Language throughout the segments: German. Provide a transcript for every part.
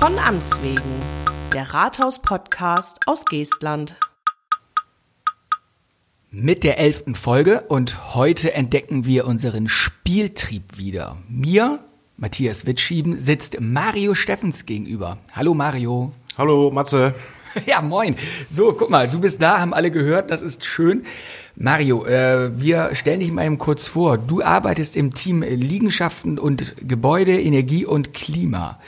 Von Amts wegen, der Rathaus-Podcast aus Geestland. Mit der elften Folge und heute entdecken wir unseren Spieltrieb wieder. Mir, Matthias Witschieben, sitzt Mario Steffens gegenüber. Hallo Mario. Hallo Matze. Ja, moin. So, guck mal, du bist da, haben alle gehört, das ist schön. Mario, äh, wir stellen dich mal eben kurz vor. Du arbeitest im Team Liegenschaften und Gebäude, Energie und Klima.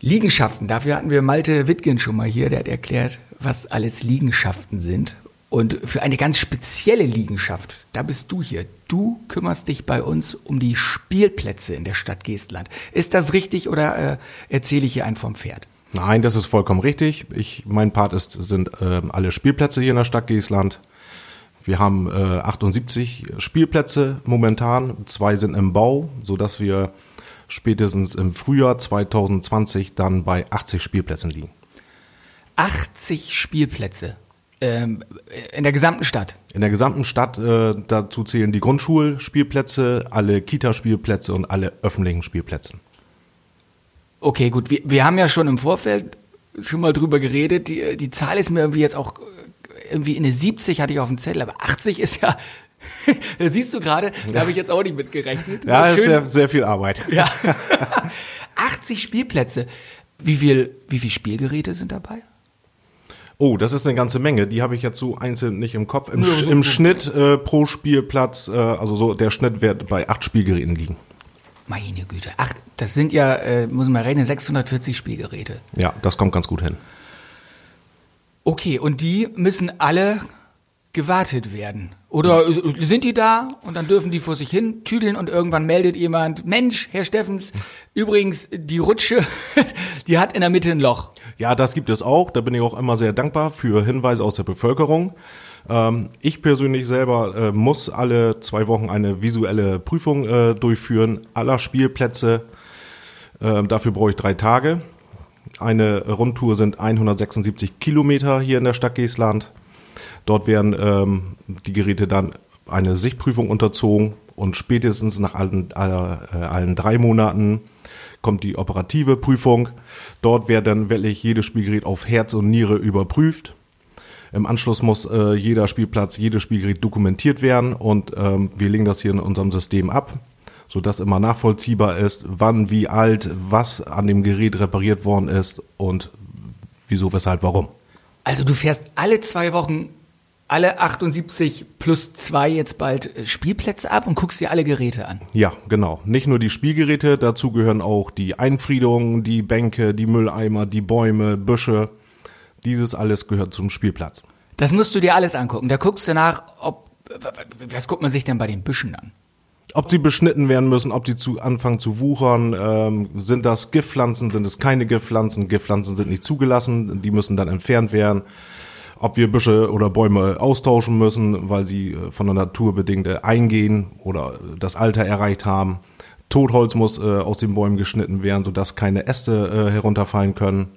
Liegenschaften, dafür hatten wir Malte Wittgen schon mal hier, der hat erklärt, was alles Liegenschaften sind. Und für eine ganz spezielle Liegenschaft, da bist du hier. Du kümmerst dich bei uns um die Spielplätze in der Stadt Geestland. Ist das richtig oder äh, erzähle ich hier einen vom Pferd? Nein, das ist vollkommen richtig. Ich, mein Part ist, sind äh, alle Spielplätze hier in der Stadt Geestland. Wir haben äh, 78 Spielplätze momentan. Zwei sind im Bau, so dass wir spätestens im Frühjahr 2020 dann bei 80 Spielplätzen liegen. 80 Spielplätze ähm, in der gesamten Stadt? In der gesamten Stadt, äh, dazu zählen die Grundschulspielplätze, alle Kita-Spielplätze und alle öffentlichen Spielplätze. Okay, gut. Wir, wir haben ja schon im Vorfeld schon mal drüber geredet. Die, die Zahl ist mir irgendwie jetzt auch irgendwie in eine 70 hatte ich auf dem Zettel, aber 80 ist ja siehst du gerade, da habe ich jetzt auch nicht mit gerechnet. Ja, das ist sehr, sehr viel Arbeit. Ja. 80 Spielplätze. Wie viel, wie viel Spielgeräte sind dabei? Oh, das ist eine ganze Menge. Die habe ich jetzt so einzeln nicht im Kopf. Im, Sch im Schnitt äh, pro Spielplatz, äh, also so der Schnitt wird bei acht Spielgeräten liegen. Meine Güte, acht, das sind ja, äh, muss man rechnen, 640 Spielgeräte. Ja, das kommt ganz gut hin. Okay, und die müssen alle gewartet werden. Oder sind die da und dann dürfen die vor sich hin tüdeln und irgendwann meldet jemand, Mensch, Herr Steffens, übrigens, die Rutsche, die hat in der Mitte ein Loch. Ja, das gibt es auch. Da bin ich auch immer sehr dankbar für Hinweise aus der Bevölkerung. Ähm, ich persönlich selber äh, muss alle zwei Wochen eine visuelle Prüfung äh, durchführen, aller Spielplätze. Ähm, dafür brauche ich drei Tage. Eine Rundtour sind 176 Kilometer hier in der Stadt Geestland. Dort werden ähm, die Geräte dann eine Sichtprüfung unterzogen und spätestens nach allen, äh, allen drei Monaten kommt die operative Prüfung. Dort wird dann wirklich jedes Spielgerät auf Herz und Niere überprüft. Im Anschluss muss äh, jeder Spielplatz, jedes Spielgerät dokumentiert werden und ähm, wir legen das hier in unserem System ab, sodass immer nachvollziehbar ist, wann, wie alt, was an dem Gerät repariert worden ist und wieso, weshalb, warum. Also du fährst alle zwei Wochen alle 78 plus zwei jetzt bald äh, Spielplätze ab und guckst dir alle Geräte an. Ja, genau. Nicht nur die Spielgeräte, dazu gehören auch die Einfriedungen, die Bänke, die Mülleimer, die Bäume, Büsche. Dieses alles gehört zum Spielplatz. Das musst du dir alles angucken. Da guckst du nach, ob, was guckt man sich denn bei den Büschen an? Ob sie beschnitten werden müssen, ob sie zu anfangen zu wuchern, ähm, sind das Giftpflanzen, sind es keine Giftpflanzen, Giftpflanzen sind nicht zugelassen, die müssen dann entfernt werden ob wir Büsche oder Bäume austauschen müssen, weil sie äh, von der Natur bedingt äh, eingehen oder das Alter erreicht haben. Totholz muss äh, aus den Bäumen geschnitten werden, sodass keine Äste äh, herunterfallen können.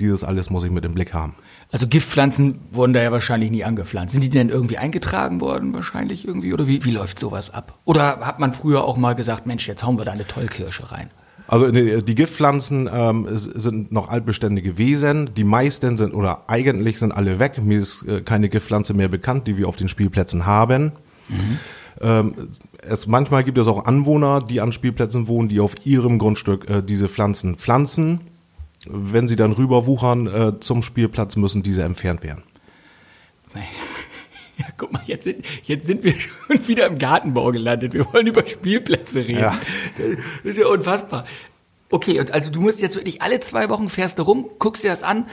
Dieses alles muss ich mit im Blick haben. Also Giftpflanzen wurden da ja wahrscheinlich nie angepflanzt. Sind die denn irgendwie eingetragen worden wahrscheinlich irgendwie? Oder wie, wie läuft sowas ab? Oder hat man früher auch mal gesagt, Mensch, jetzt hauen wir da eine Tollkirsche rein? Also die, Giftpflanzen ähm, sind noch altbeständige Wesen. Die meisten sind oder eigentlich sind alle weg. Mir ist äh, keine Giftpflanze mehr bekannt, die wir auf den Spielplätzen haben. Mhm. Ähm, es, manchmal gibt es auch Anwohner, die an Spielplätzen wohnen, die auf ihrem Grundstück äh, diese Pflanzen pflanzen. Wenn sie dann rüberwuchern äh, zum Spielplatz, müssen diese entfernt werden. Ja, guck mal, jetzt sind, jetzt sind wir schon wieder im Gartenbau gelandet. Wir wollen über Spielplätze reden. Ja. Das ist ja unfassbar. Okay, und also du musst jetzt wirklich alle zwei Wochen fährst du rum, guckst dir das an,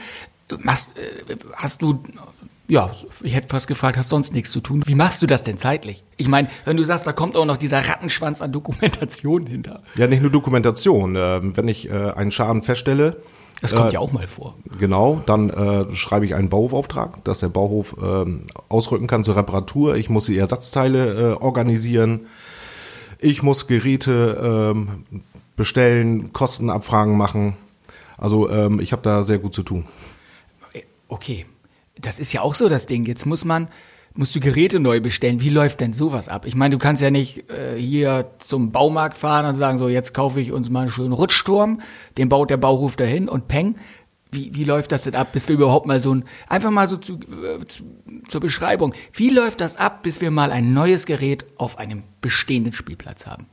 machst, äh, hast du, ja, ich hätte fast gefragt, hast sonst nichts zu tun. Wie machst du das denn zeitlich? Ich meine, wenn du sagst, da kommt auch noch dieser Rattenschwanz an Dokumentation hinter. Ja, nicht nur Dokumentation. Ähm, wenn ich äh, einen Schaden feststelle, das kommt äh, ja auch mal vor. Genau, dann äh, schreibe ich einen Bauhofauftrag, dass der Bauhof äh, ausrücken kann zur Reparatur. Ich muss die Ersatzteile äh, organisieren. Ich muss Geräte äh, bestellen, Kostenabfragen machen. Also ähm, ich habe da sehr gut zu tun. Okay, das ist ja auch so das Ding. Jetzt muss man musst du Geräte neu bestellen. Wie läuft denn sowas ab? Ich meine, du kannst ja nicht äh, hier zum Baumarkt fahren und sagen, so jetzt kaufe ich uns mal einen schönen Rutschturm, den baut der Bauhof dahin und peng. Wie, wie läuft das denn ab, bis wir überhaupt mal so ein, einfach mal so zu, äh, zu, zur Beschreibung, wie läuft das ab, bis wir mal ein neues Gerät auf einem bestehenden Spielplatz haben?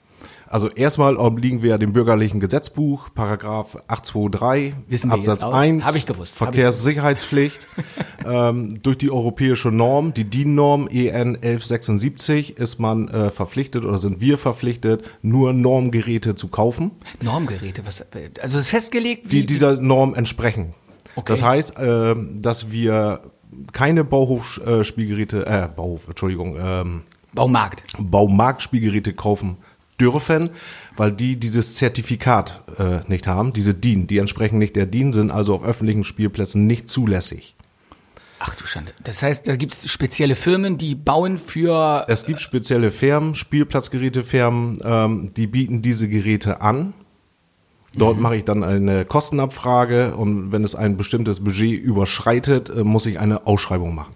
Also erstmal obliegen wir dem bürgerlichen Gesetzbuch, Paragraph 823, Wissen wir Absatz auch? 1, Hab ich gewusst, Verkehrssicherheitspflicht. ähm, durch die europäische Norm, die DIN-Norm EN 1176, ist man äh, verpflichtet oder sind wir verpflichtet, nur Normgeräte zu kaufen, Normgeräte, was, also ist festgelegt, wie, die dieser Norm entsprechen. Okay. Das heißt, äh, dass wir keine Bauhofspielgeräte, äh, Bauhof, Entschuldigung, ähm, Baumarkt. Baumarktspielgeräte kaufen dürfen, weil die dieses Zertifikat äh, nicht haben, diese DIN, die entsprechen nicht der DIN, sind also auf öffentlichen Spielplätzen nicht zulässig. Ach du Schande. Das heißt, da gibt es spezielle Firmen, die bauen für, Es gibt spezielle Firmen, Spielplatzgerätefirmen, ähm, die bieten diese Geräte an. Dort mache ich dann eine Kostenabfrage und wenn es ein bestimmtes Budget überschreitet, äh, muss ich eine Ausschreibung machen.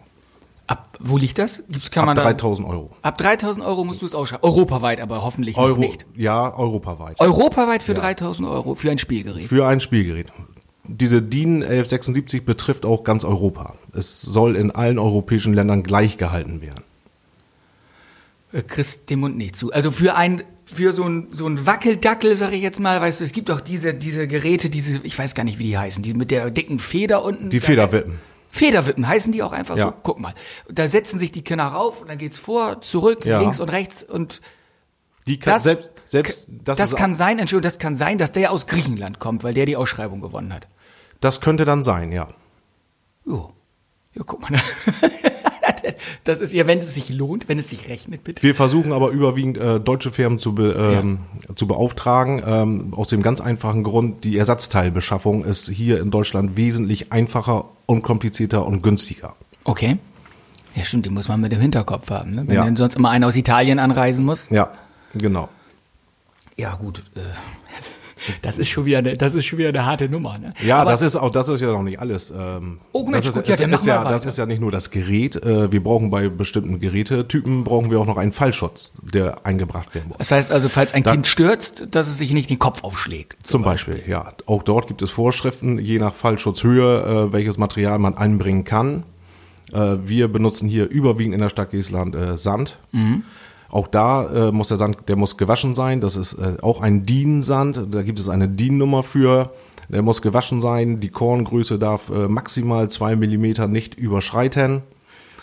Ab, wo liegt das? Gibt's, kann Ab man da, 3000 Euro. ab 3000 Euro musst du es ausschreiben. Europaweit aber hoffentlich noch Euro, nicht. ja, europaweit. Europaweit für 3000 Euro für ein Spielgerät. Für ein Spielgerät. Diese DIN 1176 betrifft auch ganz Europa. Es soll in allen europäischen Ländern gleich gehalten werden. Äh, kriegst den Mund nicht zu. Also für ein für so ein so ein Wackeldackel, sag ich jetzt mal, weißt du, es gibt doch diese diese Geräte, diese ich weiß gar nicht, wie die heißen, die mit der dicken Feder unten. Die Federwippen. setzt- Federwippen heißen die auch einfach Ja. so. Guck mal, da setzen sich die Kinder rauf und dann geht's vor, zurück, Ja. links und rechts und Die kann, das selbst, selbst das, das, kann sein, Entschuldigung, das kann sein, dass der aus Griechenland kommt, weil der die Ausschreibung gewonnen hat. das könnte dann sein, ja. Jo. Ja, guck mal. Das ist ja, wenn es sich lohnt, wenn es sich rechnet, bitte. Wir versuchen aber überwiegend äh, deutsche Firmen zu, be, ähm, zu beauftragen, ähm, aus dem ganz einfachen Grund, die Ersatzteilbeschaffung ist hier in Deutschland wesentlich einfacher, unkomplizierter und günstiger. Okay. Ja, stimmt, die muss man mit im Hinterkopf haben, ne? Wenn Ja. dann sonst immer einer aus Italien anreisen muss. Ja, genau. Ja, gut. Äh, das ist schon wieder eine, das ist schon wieder eine harte Nummer, ne? Ja, Aber das ist auch, das ist ja noch nicht alles. Ähm, Oh, Mensch, das ist, gut, ja, dann ist wir ja, das ist ja nicht nur das Gerät. Äh, wir brauchen bei bestimmten Gerätetypen brauchen wir auch noch einen Fallschutz, der eingebracht werden muss. das heißt also, falls ein Kind stürzt, dass es sich nicht den Kopf aufschlägt. Zum Beispiel, ja. Auch dort gibt es Vorschriften, je nach Fallschutzhöhe, äh, welches Material man einbringen kann. Äh, wir benutzen hier überwiegend in der Stadt Geestland äh, Sand. Auch da äh, muss der Sand, der muss gewaschen sein. Das ist äh, auch ein DIN-Sand. Da gibt es eine DIN-Nummer für. Der muss gewaschen sein. Die Korngröße darf äh, maximal zwei Millimeter nicht überschreiten.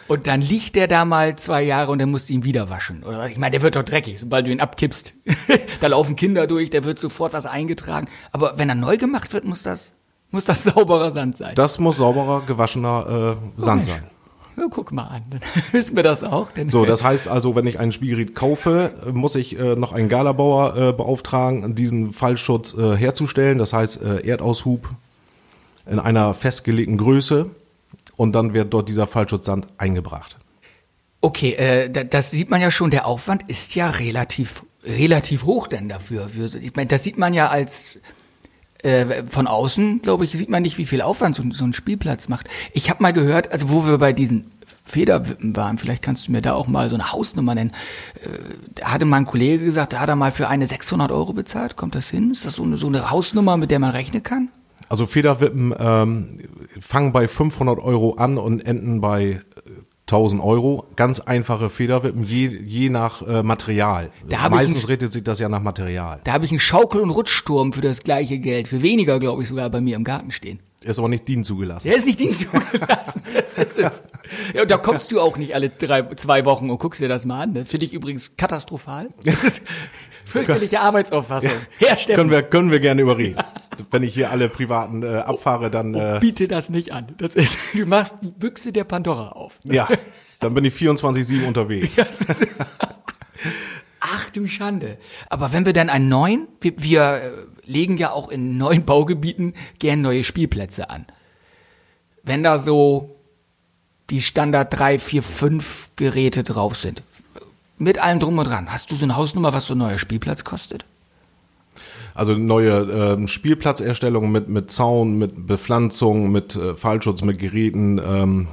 Und dann liegt der da mal zwei Jahre und dann musst du ihn wieder waschen. Oder ich meine, der wird doch dreckig, sobald du ihn abkippst. da laufen Kinder durch, der wird sofort was eingetragen. Aber wenn er neu gemacht wird, muss das, muss das sauberer Sand sein. Das muss sauberer, gewaschener äh, Sand Mensch. sein. Ja, guck mal an, dann wissen wir das auch. So, das heißt also, wenn ich ein Spielgerät kaufe, muss ich äh, noch einen Galabauer äh, beauftragen, diesen Fallschutz äh, herzustellen. Das heißt, äh, Erdaushub in einer festgelegten Größe und dann wird dort dieser Fallschutzsand eingebracht. Okay, äh, da, das sieht man ja schon, der Aufwand ist ja relativ, relativ hoch denn dafür. Für, ich meine, das sieht man ja als äh, von außen, glaube ich, sieht man nicht, wie viel Aufwand so, so ein Spielplatz macht. Ich habe mal gehört, also wo wir bei diesen Federwippen waren, vielleicht kannst du mir da auch mal so eine Hausnummer nennen. Äh, da hatte mal ein Kollege gesagt, da hat er mal für eine 600 Euro bezahlt. Kommt das hin? Ist das so eine, so eine Hausnummer, mit der man rechnen kann? Also Federwippen ähm, fangen bei 500 Euro an und enden bei 1000 Euro. Ganz einfache Federwippen, je, je nach äh, Material. Da Meistens ein- richtet sich das ja nach Material. Da habe ich einen Schaukel- und Rutschturm für das gleiche Geld, für weniger, glaube ich, sogar bei mir im Garten stehen. Ist aber nicht DIN zugelassen. Der ist nicht Dienst zugelassen. Das ist es. Ja, und da kommst du auch nicht alle drei, zwei Wochen und guckst dir das mal an. Ne? Finde ich übrigens katastrophal. Das ist fürchterliche Arbeitsauffassung. Steffen, Können wir, können wir gerne überreden. Wenn ich hier alle privaten äh, abfahre, dann äh, biete das nicht an. Das ist, du machst die Büchse der Pandora auf. ja, dann bin ich 24/7 unterwegs. Ach du Schande. Aber wenn wir dann einen neuen, wir, wir äh, legen ja auch in neuen Baugebieten gern neue Spielplätze an. Wenn da so die Standard 3, 4, 5 Geräte drauf sind, mit allem drum und dran, hast du so eine Hausnummer, was so ein neuer Spielplatz kostet? Also neue ähm, Spielplatzerstellung mit mit Zaun, mit Bepflanzung, mit äh, Fallschutz, mit Geräten. Ähm,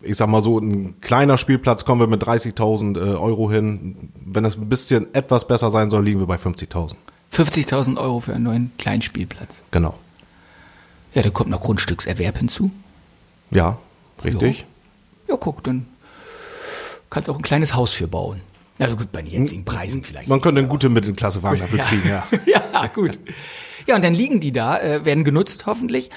ich sag mal so, ein kleiner Spielplatz kommen wir mit 30.000 äh, Euro hin. Wenn es ein bisschen etwas besser sein soll, liegen wir bei 50.000. 50.000 Euro für einen neuen kleinen Spielplatz. Genau. Ja, da kommt noch Grundstückserwerb hinzu. Ja, richtig. Ja, guck, dann kannst du auch ein kleines Haus für bauen. Na gut, bei den jetzigen Preisen vielleicht. Man könnte eine gute Mittelklassewagen dafür kriegen, ja. ja, gut. Ja, und dann liegen die da, äh, werden genutzt hoffentlich.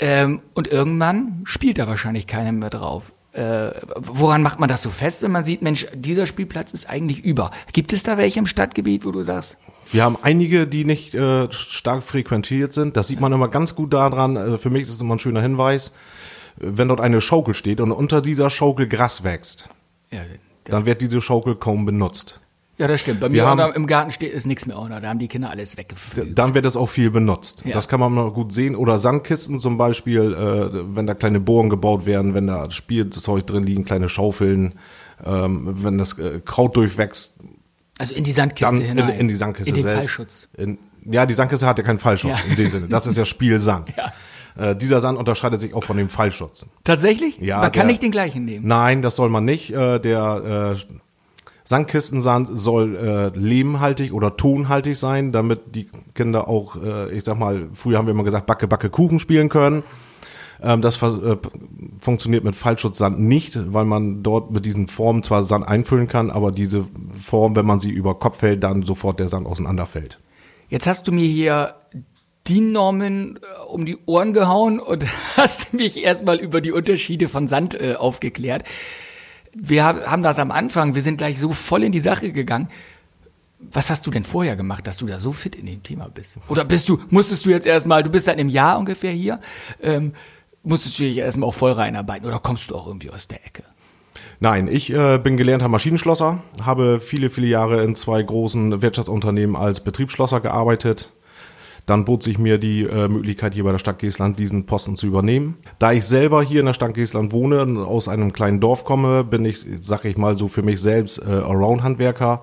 Ähm, und irgendwann spielt da wahrscheinlich keiner mehr drauf. Äh, woran macht man das so fest, wenn man sieht, Mensch, dieser Spielplatz ist eigentlich über? Gibt es da welche im Stadtgebiet, wo du sagst? Wir haben einige, die nicht äh, stark frequentiert sind. Das sieht man immer ganz gut daran. Äh, für mich ist es immer ein schöner Hinweis. Wenn dort eine Schaukel steht und unter dieser Schaukel Gras wächst, Ja, dann wird diese Schaukel kaum benutzt. Ja das stimmt. Bei mir haben- im Garten steht ist nichts mehr unter. Da haben die Kinder alles weggefüllt. Dann wird es auch viel benutzt. Ja. Das kann man noch gut sehen. Oder Sandkisten zum Beispiel, äh, wenn da kleine Bohren gebaut werden, wenn da Spielzeug drin liegen, kleine Schaufeln, ähm, wenn das äh, Kraut durchwächst, Also in die Sandkiste dann in, hinein. in die Sandkiste In den selbst. Fallschutz. In, ja, die Sandkiste hat ja keinen Fallschutz Ja. in dem Sinne. Das ist ja Spielsand. Ja. Äh, dieser Sand unterscheidet sich auch von dem Fallschutz. Tatsächlich? Ja, Man kann der- nicht den gleichen nehmen. Nein, das soll man nicht. Äh, der äh, Sandkistensand soll äh, lehmhaltig oder tonhaltig sein, damit die Kinder auch, äh, ich sag mal, früher haben wir immer gesagt, Backe, Backe, Kuchen spielen können. Ähm, das äh, funktioniert mit Fallschutzsand nicht, weil man dort mit diesen Formen zwar Sand einfüllen kann, aber diese Form, wenn man sie über Kopf hält, dann sofort der Sand auseinanderfällt. Jetzt hast du mir hier die Normen äh, um die Ohren gehauen und hast mich erstmal über die Unterschiede von Sand äh, aufgeklärt. Wir hab- haben das am Anfang, wir sind gleich so voll in die Sache gegangen. Was hast du denn vorher gemacht, dass du da so fit in dem Thema bist? Oder bist du, musstest du jetzt erstmal, du bist seit einem Jahr ungefähr hier, ähm, musstest du dich erstmal auch voll reinarbeiten oder kommst du auch irgendwie aus der Ecke? Nein, ich äh, bin gelernter Maschinenschlosser, habe viele, viele Jahre in zwei großen Wirtschaftsunternehmen als Betriebsschlosser gearbeitet. Dann bot sich mir die äh, Möglichkeit, hier bei der Stadt Geestland diesen Posten zu übernehmen. Da ich selber hier in der Stadt Geestland wohne und aus einem kleinen Dorf komme, bin ich, sag ich mal so, für mich selbst äh, Allround-Handwerker.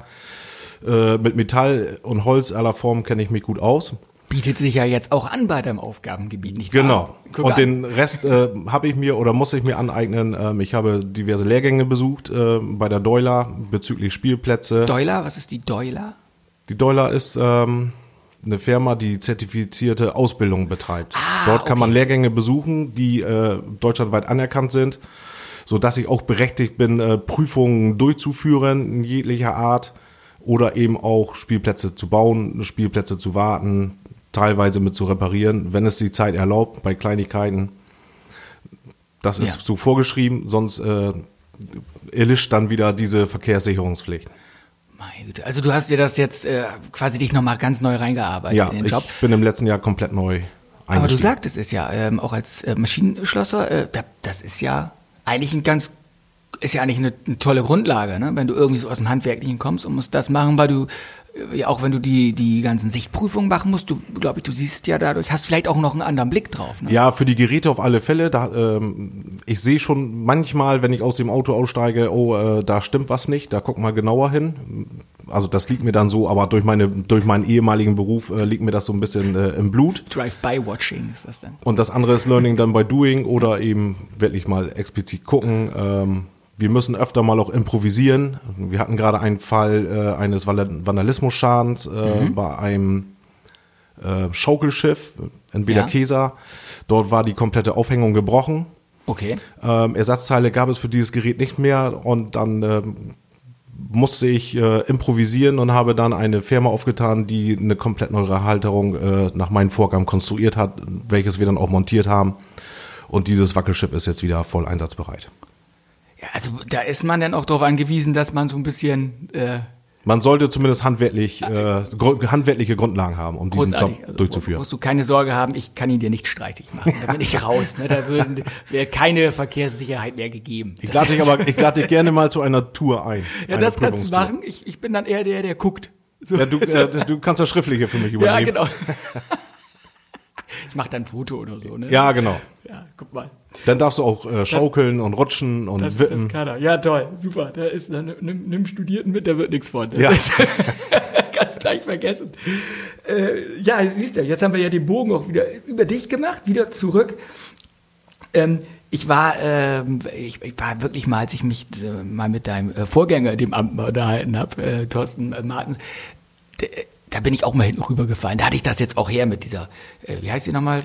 Äh, mit Metall und Holz aller Formen kenne ich mich gut aus. Bietet sich ja jetzt auch an bei deinem Aufgabengebiet, nicht wahr? Genau. Und an. den Rest äh, habe ich mir oder muss ich mir aneignen. Ähm, ich habe diverse Lehrgänge besucht äh, bei der Deuler bezüglich Spielplätze. Deuler, was ist die Deuler? die Deuler ist ähm, eine Firma, die zertifizierte Ausbildung betreibt. Dort kann okay. man Lehrgänge besuchen, die äh, deutschlandweit anerkannt sind, so dass ich auch berechtigt bin, äh, Prüfungen durchzuführen in jeglicher Art oder eben auch Spielplätze zu bauen, Spielplätze zu warten, teilweise mit zu reparieren, wenn es die Zeit erlaubt, bei Kleinigkeiten. Das ist Ja. so vorgeschrieben, sonst äh, erlischt dann wieder diese Verkehrssicherungspflicht. Meine Güte. Also du hast dir das jetzt äh, quasi dich nochmal ganz neu reingearbeitet Ja, in den ich Job. bin im letzten Jahr komplett neu Aber du sagtest es ja, ähm, auch als äh, Maschinenschlosser, äh, da, das ist ja eigentlich ein ganz, ist ja eigentlich eine, eine tolle Grundlage, ne? wenn du irgendwie so aus dem Handwerklichen kommst und musst das machen, weil du, auch wenn du die, die ganzen Sichtprüfungen machen musst, du, glaube ich, du siehst ja dadurch, hast vielleicht auch noch einen anderen Blick drauf. Ne? Ja, für die Geräte auf alle Fälle. Da, ähm, ich sehe schon manchmal, wenn ich aus dem Auto aussteige, oh, äh, da stimmt was nicht, da guck mal genauer hin. Also das liegt mir dann so, aber durch meine, durch meinen ehemaligen Beruf äh, liegt mir das so ein bisschen äh, im Blut. Drive-by-Watching ist das dann. Und das andere ist Learning dann by Doing oder eben wirklich mal explizit gucken. Ähm, wir müssen öfter mal auch improvisieren. Wir hatten gerade einen Fall äh, eines Vandalismusschadens äh, bei einem äh, Schaukelschiff in Bederkesa. Dort war die komplette Aufhängung gebrochen. Okay. Ähm, Ersatzteile gab es für dieses Gerät nicht mehr und dann ähm, musste ich äh, improvisieren und habe dann eine Firma aufgetan, die eine komplett neue Halterung äh, nach meinen Vorgaben konstruiert hat, welches wir dann auch montiert haben. Und dieses Wackelschiff ist jetzt wieder voll einsatzbereit. Ja, also da ist man dann auch darauf angewiesen, dass man so ein bisschen äh, Man sollte zumindest handwerklich, äh, gru- handwerkliche Grundlagen haben, um diesen großartig. Job Also, durchzuführen. Musst du keine Sorge haben, ich kann ihn dir nicht streitig machen. Da bin ich raus. Ne? Da würden- wäre keine Verkehrssicherheit mehr gegeben. Ich lade dich aber, ich lade dich gerne mal zu einer Tour ein. Ja, das kannst du machen. Ich, ich bin dann eher der, der guckt. So. Ja, du, äh, du kannst das Schriftliche für mich Ja, übernehmen. genau. Ich mache dann ein Foto oder so, ne? Ja, genau. Ja, guck mal. Dann darfst du auch äh, schaukeln und rutschen und Das, wippen. das kann er. Ja, toll, super. Da ist dann nimm, nimm Studierten mit, da wird nichts von. Das Ja. ist ganz gleich vergessen. Äh, ja, siehst du, jetzt haben wir ja den Bogen auch wieder über dich gemacht, wieder zurück. Ähm, Ich war, ähm, ich, ich war wirklich mal, als ich mich äh, mal mit deinem äh, Vorgänger, dem Amt unterhalten habe, äh, Thorsten Martens, da bin ich auch mal hinten rübergefallen. Da hatte ich das jetzt auch her mit dieser, äh, wie heißt die nochmal?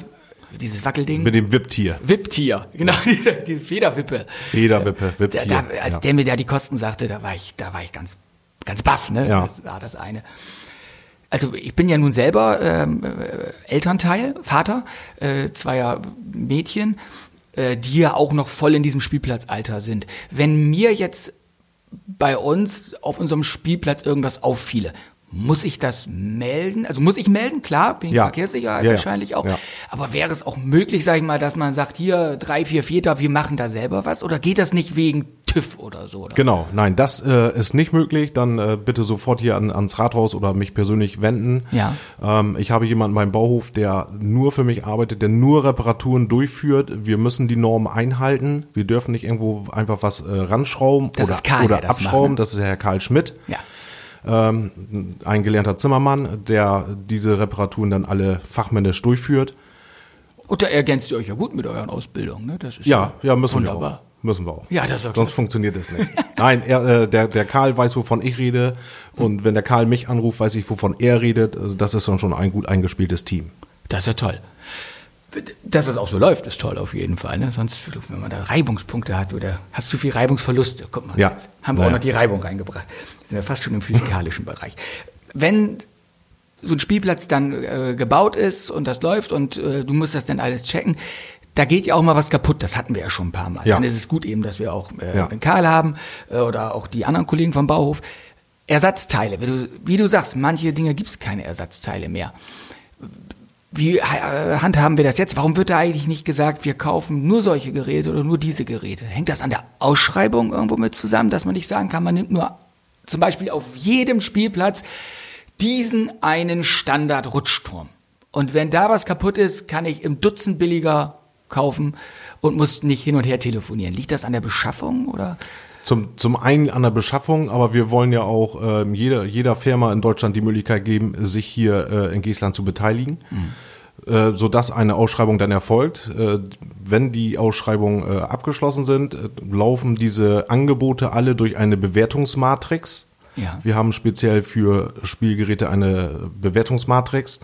Dieses Wackelding? Mit dem Wipptier. Wipptier, genau, diese, diese Federwippe. Federwippe, Wipptier. Da, da, als ja. der mir da die Kosten sagte, da war ich, da war ich ganz, ganz baff, ne? Ja. Das war das eine. Also ich bin ja nun selber ähm, äh, Elternteil, Vater äh, zweier Mädchen, äh, die ja auch noch voll in diesem Spielplatzalter sind. Wenn mir jetzt bei uns auf unserem Spielplatz irgendwas auffiele, muss ich das melden? Also muss ich melden, klar, wegen Ja. Verkehrssicherheit Ja, wahrscheinlich auch. Ja. Aber wäre es auch möglich, sag ich mal, dass man sagt, hier drei, vier Väter, wir machen da selber was? Oder geht das nicht wegen TÜV oder so? Oder? Genau, nein, das äh, ist nicht möglich. Dann äh, bitte sofort hier an, ans Rathaus oder mich persönlich wenden. Ja. Ähm, ich habe jemanden beim Bauhof, der nur für mich arbeitet, der nur Reparaturen durchführt. Wir müssen die Normen einhalten. Wir dürfen nicht irgendwo einfach was äh, ranschrauben Das oder, Karl, oder der das macht, abschrauben. ne? Das ist Herr Karl Schmidt. Ja. Ähm, ein gelernter Zimmermann, der diese Reparaturen dann alle fachmännisch durchführt. Und da ergänzt ihr euch ja gut mit euren Ausbildungen, ne? Das ist Ja, ja, müssen wir wunderbar. auch. Müssen wir auch. Ja, das ist okay. Sonst funktioniert es nicht. Nein, er, äh, der, der Karl weiß, wovon ich rede. Und wenn der Karl mich anruft, weiß ich, wovon er redet. Also das ist dann schon ein gut eingespieltes Team. Das ist ja toll. Dass es auch so läuft, ist toll auf jeden Fall. Ne? Sonst, wenn man da Reibungspunkte hat oder hast zu viel Reibungsverluste, guck mal, Ja. jetzt haben wir Ja, auch noch die Reibung reingebracht. Jetzt sind wir fast schon im physikalischen Bereich. Wenn so ein Spielplatz dann äh, gebaut ist und das läuft und äh, du musst das dann alles checken, da geht ja auch mal was kaputt. Das hatten wir ja schon ein paar Mal. Ja. Dann ist es gut eben, dass wir auch äh, Ja. den Karl haben äh, oder auch die anderen Kollegen vom Bauhof. Ersatzteile, wie du, wie du sagst, manche Dinge gibt es keine Ersatzteile mehr. Wie äh, handhaben wir das jetzt? Warum wird da eigentlich nicht gesagt, wir kaufen nur solche Geräte oder nur diese Geräte? Hängt das an der Ausschreibung irgendwo mit zusammen, dass man nicht sagen kann, man nimmt nur zum Beispiel auf jedem Spielplatz diesen einen Standard-Rutschturm. Und wenn da was kaputt ist, kann ich im Dutzend billiger kaufen und muss nicht hin und her telefonieren. Liegt das an der Beschaffung oder? Zum, zum einen an der Beschaffung, aber wir wollen ja auch ähm, jeder, jeder Firma in Deutschland die Möglichkeit geben, sich hier äh, in Geestland zu beteiligen, äh, sodass eine Ausschreibung dann erfolgt. Äh, wenn die Ausschreibungen äh, abgeschlossen sind, äh, laufen diese Angebote alle durch eine Bewertungsmatrix. Ja. Wir haben speziell für Spielgeräte eine Bewertungsmatrix.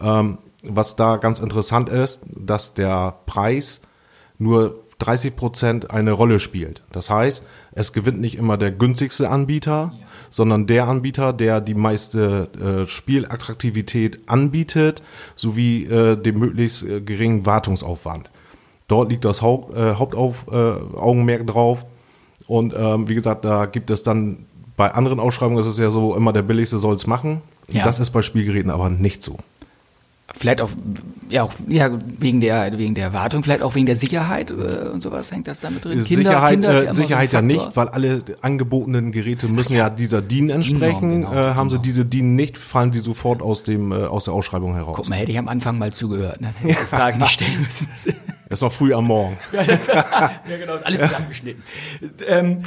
Ähm, was da ganz interessant ist, dass der Preis nur 30 Prozent eine Rolle spielt. Das heißt, es gewinnt nicht immer der günstigste Anbieter, sondern der Anbieter, der die meiste äh, Spielattraktivität anbietet, sowie äh, den möglichst äh, geringen Wartungsaufwand. Dort liegt das Haupt, äh, Hauptaugenmerk äh, drauf. Und ähm, wie gesagt, da gibt es dann bei anderen Ausschreibungen ist es ja so, immer der billigste soll es machen. Ja. Das ist bei Spielgeräten aber nicht so. Vielleicht auch, ja, auch ja, wegen, der, wegen der Wartung, vielleicht auch wegen der Sicherheit äh, und sowas hängt das damit drin. Sicherheit, Kinder ist ja äh, so ein Sicherheit ja Faktor. nicht, weil alle angebotenen Geräte müssen ja, dieser DIN entsprechen. genau, äh, haben sie genau. diese DIN nicht, fallen sie sofort aus dem äh, aus der Ausschreibung heraus. Guck mal, hätte ich am Anfang mal zugehört. Ne? Hätte ich die Frage nicht stellen müssen. Ist noch früh am Morgen. ja, das, ja, genau, ist alles zusammengeschnitten. Ähm,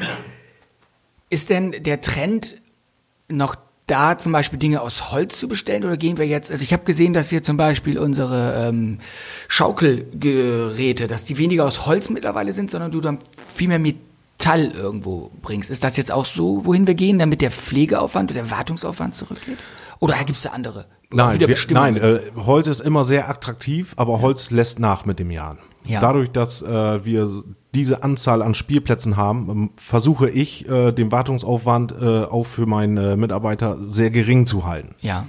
ist denn der Trend noch da zum Beispiel Dinge aus Holz zu bestellen oder gehen wir jetzt, also ich habe gesehen, dass wir zum Beispiel unsere ähm, Schaukelgeräte, dass die weniger aus Holz mittlerweile sind, sondern du dann viel mehr Metall irgendwo bringst. Ist das jetzt auch so, wohin wir gehen, damit der Pflegeaufwand oder der Wartungsaufwand zurückgeht? Oder gibt es da andere? Nein, wir, nein äh, Holz ist immer sehr attraktiv, aber Holz lässt nach mit dem Jahren. Ja. Dadurch, dass äh, wir diese Anzahl an Spielplätzen haben, ähm, versuche ich, äh, den Wartungsaufwand äh, auch für meine Mitarbeiter sehr gering zu halten. ja.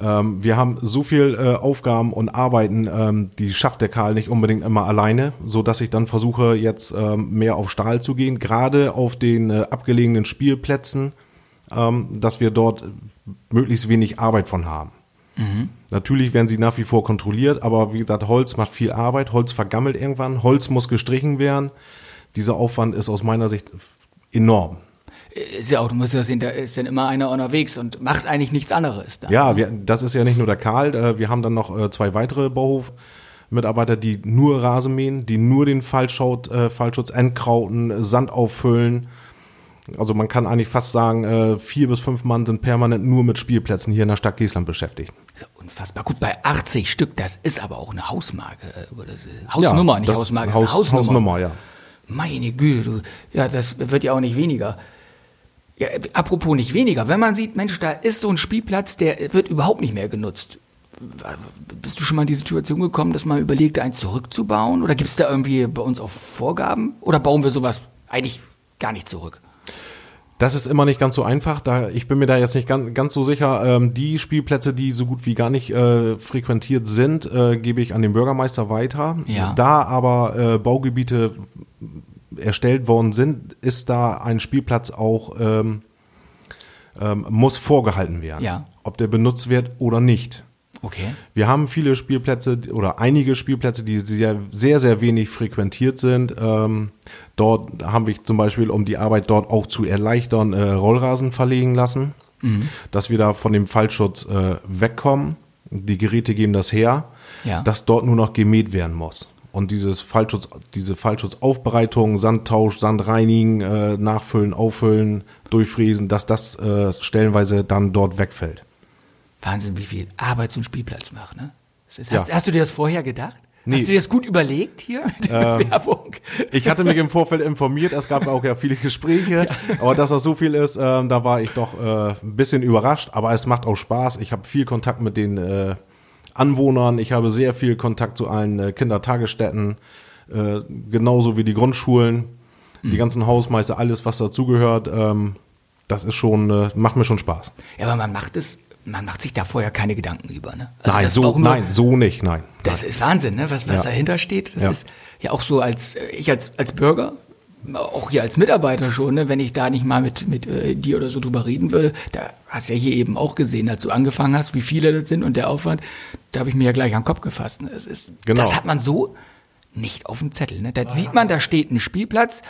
Ähm, wir haben so viel äh, Aufgaben und Arbeiten, ähm, die schafft der Karl nicht unbedingt immer alleine, so dass ich dann versuche jetzt ähm, mehr auf Stahl zu gehen, gerade auf den äh, abgelegenen Spielplätzen, ähm, dass wir dort möglichst wenig Arbeit von haben. Natürlich werden sie nach wie vor kontrolliert, aber wie gesagt, Holz macht viel Arbeit, Holz vergammelt irgendwann, Holz muss gestrichen werden. Dieser Aufwand ist aus meiner Sicht enorm. Ist ja auch, du musst ja sehen, da ist dann immer einer unterwegs und macht eigentlich nichts anderes. Dann. Ja, wir, das ist ja nicht nur der Karl, äh, wir haben dann noch äh, zwei weitere Bauhof-Mitarbeiter, die nur Rasen mähen, die nur den Fallschaut, äh, Fallschutz entkrauten, Sand auffüllen. Also man kann eigentlich fast sagen, äh, vier bis fünf Mann sind permanent nur mit Spielplätzen hier in der Stadt Geestland beschäftigt. Das ist unfassbar. Gut, bei 80 Stück, das ist aber auch eine Hausmarke. äh. Hausnummer, Ja, nicht Hausmarke, Haus- Hausnummer. Hausnummer, ja. Meine Güte, du, ja, das wird ja auch nicht weniger. Ja, apropos nicht weniger, wenn man sieht, Mensch, da ist so ein Spielplatz, der wird überhaupt nicht mehr genutzt. Bist du schon mal in die Situation gekommen, dass man überlegt, einen zurückzubauen? Oder gibt es da irgendwie bei uns auch Vorgaben? Oder bauen wir sowas eigentlich gar nicht zurück? Das ist immer nicht ganz so einfach. Da ich bin mir da jetzt nicht ganz, ganz so sicher. Ähm, die Spielplätze, die so gut wie gar nicht äh, frequentiert sind, äh, gebe ich an den Bürgermeister weiter. Ja. Da aber äh, Baugebiete erstellt worden sind, ist da ein Spielplatz auch ähm, ähm, muss vorgehalten werden, Ja. ob der benutzt wird oder nicht. Okay. Wir haben viele Spielplätze oder einige Spielplätze, die sehr, sehr, sehr wenig frequentiert sind. Ähm, dort haben wir zum Beispiel, um die Arbeit dort auch zu erleichtern, äh, Rollrasen verlegen lassen, dass wir da von dem Fallschutz äh, wegkommen. Die Geräte geben das her, Ja. dass dort nur noch gemäht werden muss. Und dieses Fallschutz, diese Fallschutzaufbereitung, Sandtausch, Sand reinigen, äh, nachfüllen, auffüllen, durchfräsen, dass das äh, stellenweise dann dort wegfällt. Wahnsinn, wie viel Arbeit so ein Spielplatz macht, ne? Das ist, Ja. hast, hast du dir das vorher gedacht? Nee. Hast du dir das gut überlegt hier mit der Bewerbung? Ich hatte mich im Vorfeld informiert, es gab auch ja viele Gespräche, aber dass das so viel ist, ähm, da war ich doch äh, ein bisschen überrascht, aber es macht auch Spaß. Ich habe viel Kontakt mit den äh, Anwohnern, ich habe sehr viel Kontakt zu allen äh, Kindertagesstätten, äh, genauso wie die Grundschulen, die ganzen Hausmeister, alles was dazugehört. Ähm, das ist schon, äh, macht mir schon Spaß. Ja, aber man macht es, man macht sich da vorher keine Gedanken über, ne? Also nein, so, nur- nein, so nicht, nein. Das ist Wahnsinn, ne? was, was Ja. dahinter steht. Das Ja. ist ja auch so als äh, ich als als Bürger, auch hier als Mitarbeiter schon, ne? wenn ich da nicht mal mit mit äh, dir oder so drüber reden würde. Da hast du ja hier eben auch gesehen, als du angefangen hast, wie viele das sind und der Aufwand. Da habe ich mir ja gleich den Kopf gefasst. Ne? Das ist, Genau. das hat man so nicht auf dem Zettel. Ne? Da sieht man, da steht ein Spielplatz.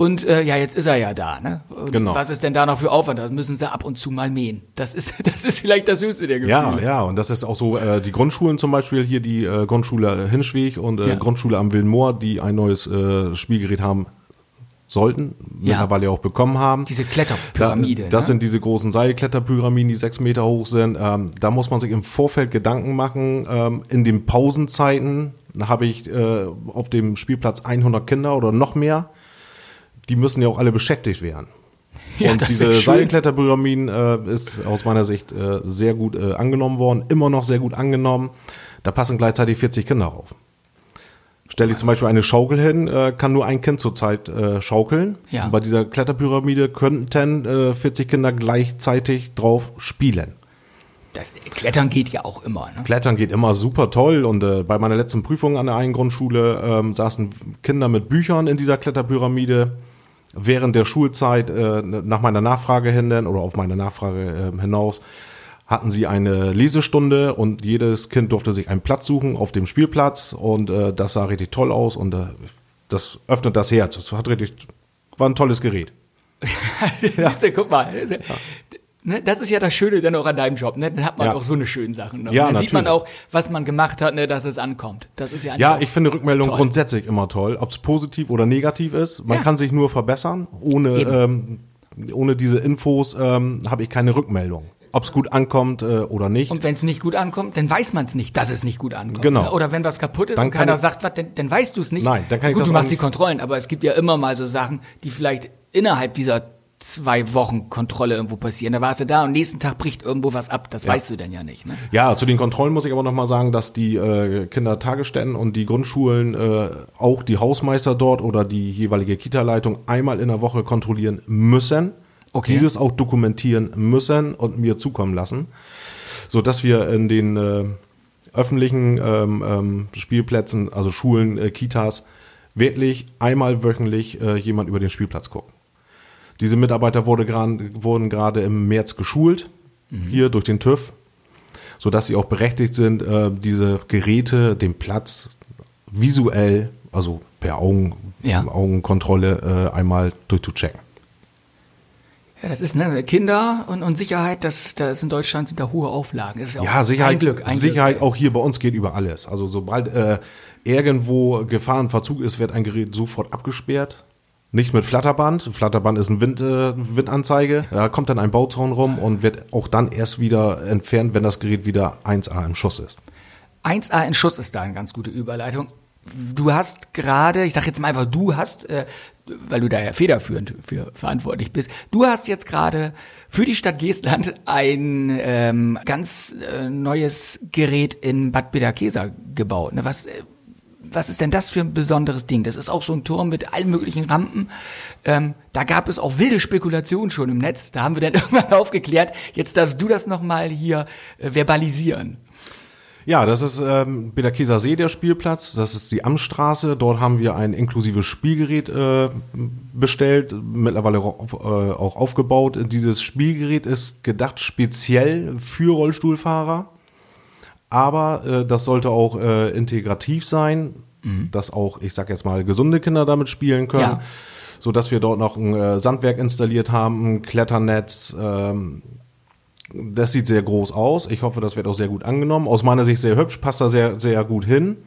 Und äh, ja, jetzt ist er ja da. Ne? Und Genau. Was ist denn da noch für Aufwand? Da müssen sie ab und zu mal mähen. Das ist, das ist vielleicht das höchste der Gefühle. Ja, ja, und das ist auch so, äh, die Grundschulen zum Beispiel, hier die äh, Grundschule Hinschweg und äh, Ja. Grundschule am Willenmoor, die ein neues äh, Spielgerät haben sollten, Ja. mittlerweile auch bekommen haben. Diese Kletterpyramide. Da, das ne? sind diese großen Seilkletterpyramiden, die sechs Meter hoch sind. Ähm, da muss man sich im Vorfeld Gedanken machen. Ähm, in den Pausenzeiten habe ich äh, auf dem Spielplatz 100 Kinder oder noch mehr. Die müssen ja auch alle beschäftigt werden. Ja, und diese. Seilkletterpyramiden äh, ist aus meiner Sicht äh, sehr gut äh, angenommen worden, immer noch sehr gut angenommen. Da passen gleichzeitig 40 Kinder rauf. Stelle ich zum Beispiel eine Schaukel hin, äh, kann nur ein Kind zurzeit äh, schaukeln. Ja. Bei dieser Kletterpyramide könnten äh, 40 Kinder gleichzeitig drauf spielen. Das Klettern geht ja auch immer. Ne? Klettern geht immer super toll und äh, bei meiner letzten Prüfung an der einen Grundschule ähm, saßen Kinder mit Büchern in dieser Kletterpyramide. Während der Schulzeit, äh, nach meiner Nachfrage hin oder auf meine Nachfrage äh, hinaus, hatten sie eine Lesestunde und jedes Kind durfte sich einen Platz suchen auf dem Spielplatz und äh, das sah richtig toll aus und äh, das öffnet das Herz. Das hat richtig, war ein tolles Gerät. Siehst du, guck mal. Ne, das ist ja das Schöne dann auch an deinem Job. Ne? Dann hat man Ja. auch so eine schönen Sachen. Ne? Ja, dann sieht man auch, natürlich. was man gemacht hat, ne, dass es ankommt. Das ist ja Ja, ich finde Rückmeldung toll. grundsätzlich immer toll, ob es positiv oder negativ ist. Man Ja. kann sich nur verbessern. Ohne, ähm, ohne diese Infos ähm, habe ich keine Rückmeldung. Ob es gut ankommt äh, oder nicht. Und wenn es nicht gut ankommt, dann weiß man es nicht, dass es nicht gut ankommt. Genau. Ne? Oder wenn was kaputt ist Dann und keiner ich- sagt was, dann, dann weißt du es nicht. Nein, dann kann ich Gut, das du machst die Kontrollen, aber es gibt ja immer mal so Sachen, die vielleicht innerhalb dieser zwei Wochen Kontrolle irgendwo passieren. Da warst du da und nächsten Tag bricht irgendwo was ab. Das weißt du dann ja nicht. Ne? Ja, zu den Kontrollen muss ich aber nochmal sagen, dass die äh, Kindertagesstätten und die Grundschulen äh, auch die Hausmeister dort oder die jeweilige Kita-Leitung einmal in der Woche kontrollieren müssen. Okay. Dieses auch dokumentieren müssen und mir zukommen lassen, so dass wir in den äh, öffentlichen ähm, ähm, Spielplätzen, also Schulen, äh, Kitas, wirklich einmal wöchentlich äh, jemand über den Spielplatz guckt. Diese Mitarbeiter wurde gran- wurden gerade im März geschult, hier durch den TÜV, sodass sie auch berechtigt sind, äh, diese Geräte, den Platz visuell, also per Augen, Ja. Augenkontrolle äh, einmal durchzuchecken. Ja, das ist ne, Kinder und, und Sicherheit, das, das ist in Deutschland sind da hohe Auflagen. Ja, Sicherheit, ein Glück. Ein Sicherheit Glück. auch hier bei uns geht über alles. Also sobald äh, irgendwo Gefahrenverzug ist, wird ein Gerät sofort abgesperrt. Nicht mit Flatterband. Flatterband ist ein Wind, äh, Windanzeige. Da kommt dann ein Bauzaun rum und wird auch dann erst wieder entfernt, wenn das Gerät wieder 1A im Schuss ist. 1A in Schuss ist da eine ganz gute Überleitung. Du hast gerade, ich sage jetzt mal einfach, du hast, äh, weil du da ja federführend für verantwortlich bist, du hast jetzt gerade für die Stadt Geestland ein ähm, ganz äh, neues Gerät in Bad Bederkesa gebaut. Ne? Was, äh, was ist denn das für ein besonderes Ding? Das ist auch so ein Turm mit allen möglichen Rampen. Ähm, da gab es auch wilde Spekulationen schon im Netz. Da haben wir dann irgendwann aufgeklärt. Jetzt darfst du das nochmal hier äh, verbalisieren. Ja, das ist ähm, Bederkeser See, der Spielplatz. Das ist die Amtsstraße. Dort haben wir ein inklusives Spielgerät äh, bestellt, mittlerweile auf, äh, auch aufgebaut. Dieses Spielgerät ist gedacht speziell für Rollstuhlfahrer aber äh, das sollte auch äh, integrativ sein, mhm. dass auch, ich sag jetzt mal, gesunde Kinder damit spielen können. Ja. So dass wir dort noch ein äh, Sandwerk installiert haben, ein Kletternetz. Ähm, das sieht sehr groß aus. Ich hoffe, das wird auch sehr gut angenommen. Aus meiner Sicht sehr hübsch, passt da sehr, sehr gut hin.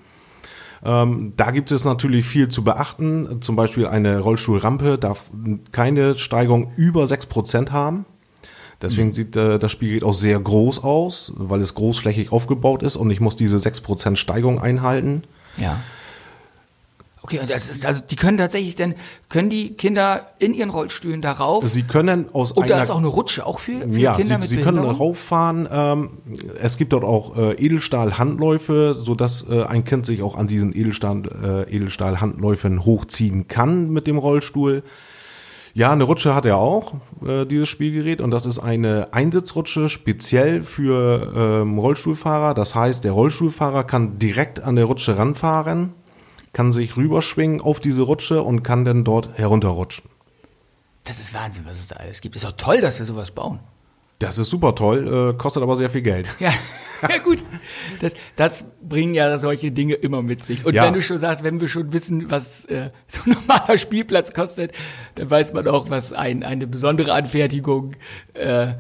Ähm, da gibt es natürlich viel zu beachten. Zum Beispiel eine Rollstuhlrampe darf keine Steigung über sechs Prozent haben. Deswegen mhm. sieht äh, das Spielgerät auch sehr groß aus, weil es großflächig aufgebaut ist und ich muss diese 6% Steigung einhalten. Ja. Okay, und das ist also, die können tatsächlich denn, können die Kinder in ihren Rollstühlen darauf? Sie können aus Und da ist auch eine Rutsche, auch für, für ja, Kinder sie, mit sie können rauffahren. Ähm, es gibt dort auch äh, Edelstahl-Handläufe, sodass äh, ein Kind sich auch an diesen Edelstahl, äh, Edelstahl-Handläufen hochziehen kann mit dem Rollstuhl. Ja, eine Rutsche hat er auch, äh, dieses Spielgerät. Und das ist eine Einsitzrutsche speziell für ähm, Rollstuhlfahrer. Das heißt, der Rollstuhlfahrer kann direkt an der Rutsche ranfahren, kann sich rüberschwingen auf diese Rutsche und kann dann dort herunterrutschen. Das ist Wahnsinn, was es da alles gibt. Ist auch toll, dass wir sowas bauen. Das ist super toll, äh, kostet aber sehr viel Geld. Ja, ja gut. Das, das bringen ja solche Dinge immer mit sich. Und Ja. wenn du schon sagst, wenn wir schon wissen, was äh, so ein normaler Spielplatz kostet, dann weiß man auch, was ein, eine besondere Anfertigung äh,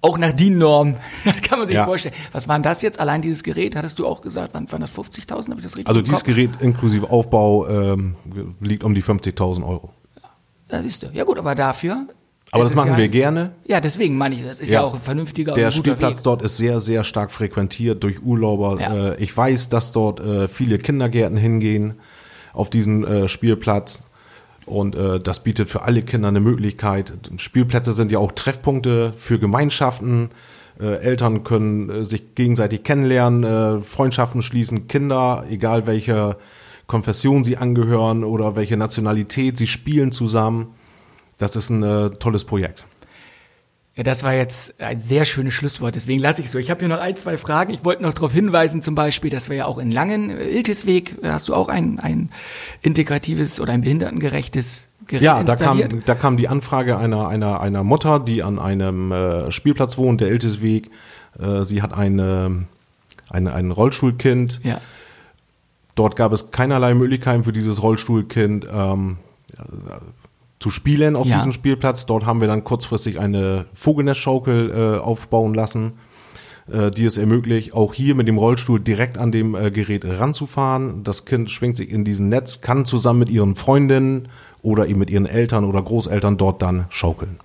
auch nach DIN-Norm, kann man sich Ja. vorstellen. Was war denn das jetzt? Allein dieses Gerät, hattest du auch gesagt, wann waren das 50.000? Habe ich das richtig Also dieses? Gerät inklusive Aufbau ähm, liegt um die 50.000 Euro. Ja, siehst du. Ja gut, aber dafür. Aber das es machen ja, wir gerne. Ja, deswegen meine ich, das ist ja, Ja. auch ein vernünftiger Der und guter Spielplatz Weg. dort ist sehr, sehr stark frequentiert durch Urlauber. Ja. Äh, ich weiß, dass dort äh, viele Kindergärten hingehen auf diesen äh, Spielplatz. Und äh, das bietet für alle Kinder eine Möglichkeit. Spielplätze sind ja auch Treffpunkte für Gemeinschaften. Äh, Eltern können äh, sich gegenseitig kennenlernen, Freundschaften schließen, Kinder, egal welcher Konfession sie angehören oder welche Nationalität, sie spielen zusammen. Das ist ein äh, tolles Projekt. Ja, das war jetzt ein sehr schönes Schlusswort, deswegen lasse ich so. Ich habe hier noch ein, zwei Fragen. Ich wollte noch darauf hinweisen, zum Beispiel, dass wir ja auch in Langen, äh, Iltisweg, da hast du auch ein, ein integratives oder ein behindertengerechtes Gerät Ja, da kam, da kam die Anfrage einer, einer, einer Mutter, die an einem äh, Spielplatz wohnt, der Iltesweg. Äh, sie hat eine, eine, ein Rollstuhlkind. ja. Dort gab es keinerlei Möglichkeiten für dieses Rollstuhlkind ähm, äh, zu spielen auf Ja. diesem Spielplatz. Dort haben wir dann kurzfristig eine Vogelnestschaukel äh, aufbauen lassen, äh, die es ermöglicht, auch hier mit dem Rollstuhl direkt an dem äh, Gerät ranzufahren. Das Kind schwingt sich in diesen Netz, kann zusammen mit ihren Freundinnen oder eben mit ihren Eltern oder Großeltern dort dann schaukeln.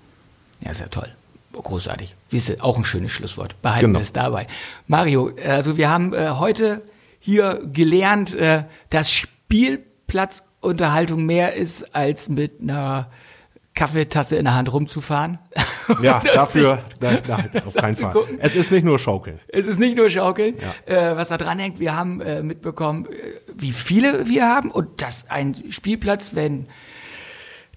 Ja, ist ja toll. Großartig. Siehst du, auch ein schönes Schlusswort. Behalten Genau. wir es dabei. Mario, also wir haben äh, heute hier gelernt, äh, dass Spielplatzunterhaltung mehr ist, als mit einer Kaffeetasse in der Hand rumzufahren. Ja, dafür, da, da, auf keinen Fall. gucken. Es ist nicht nur Schaukeln. Es ist nicht nur Schaukeln, äh, was da dran hängt. Wir haben äh, mitbekommen, äh, wie viele wir haben und dass ein Spielplatz, wenn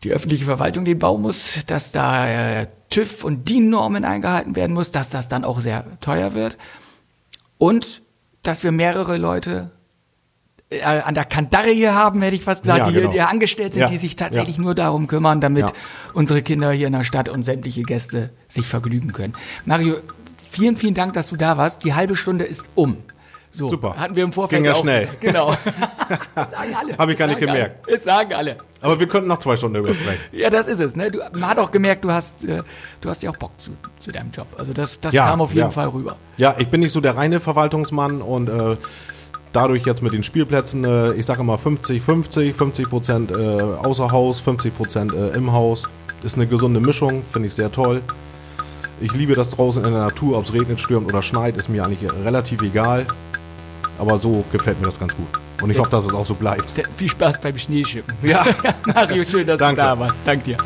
die öffentliche Verwaltung den bauen muss, dass da äh, TÜV und DIN-Normen eingehalten werden muss, dass das dann auch sehr teuer wird und dass wir mehrere Leute äh, an der Kandare hier haben, hätte ich fast gesagt, Ja, die, genau. die angestellt sind, Ja, die sich tatsächlich ja. nur darum kümmern, damit unsere Kinder hier in der Stadt und sämtliche Gäste sich vergnügen können. Mario, vielen, vielen Dank, dass du da warst. Die halbe Stunde ist um. So, Super. hatten wir im Vorfeld Ging ja auch schnell. Genau. Das sagen alle. Hab ich gar nicht gemerkt. Alle. Das sagen alle. Aber wir könnten noch zwei Stunden darüber sprechen. Ja, das ist es. Ne? Du, man hat auch gemerkt, du hast, äh, du hast ja auch Bock zu, zu deinem Job. Also das, das Ja, kam auf jeden ja. Fall rüber. Ja, ich bin nicht so der reine Verwaltungsmann und äh, dadurch jetzt mit den Spielplätzen, äh, ich sage immer 50, 50, 50 Prozent äh, außer Haus, 50 Prozent äh, im Haus. Ist eine gesunde Mischung, finde ich sehr toll. Ich liebe das draußen in der Natur, ob es regnet, stürmt oder schneit, ist mir eigentlich relativ egal. Aber so gefällt mir das ganz gut. Und ich hoffe, dass es auch so bleibt. Viel Spaß beim Schneeschippen. Ja. Mario, schön, dass Danke. du da warst. Dank dir.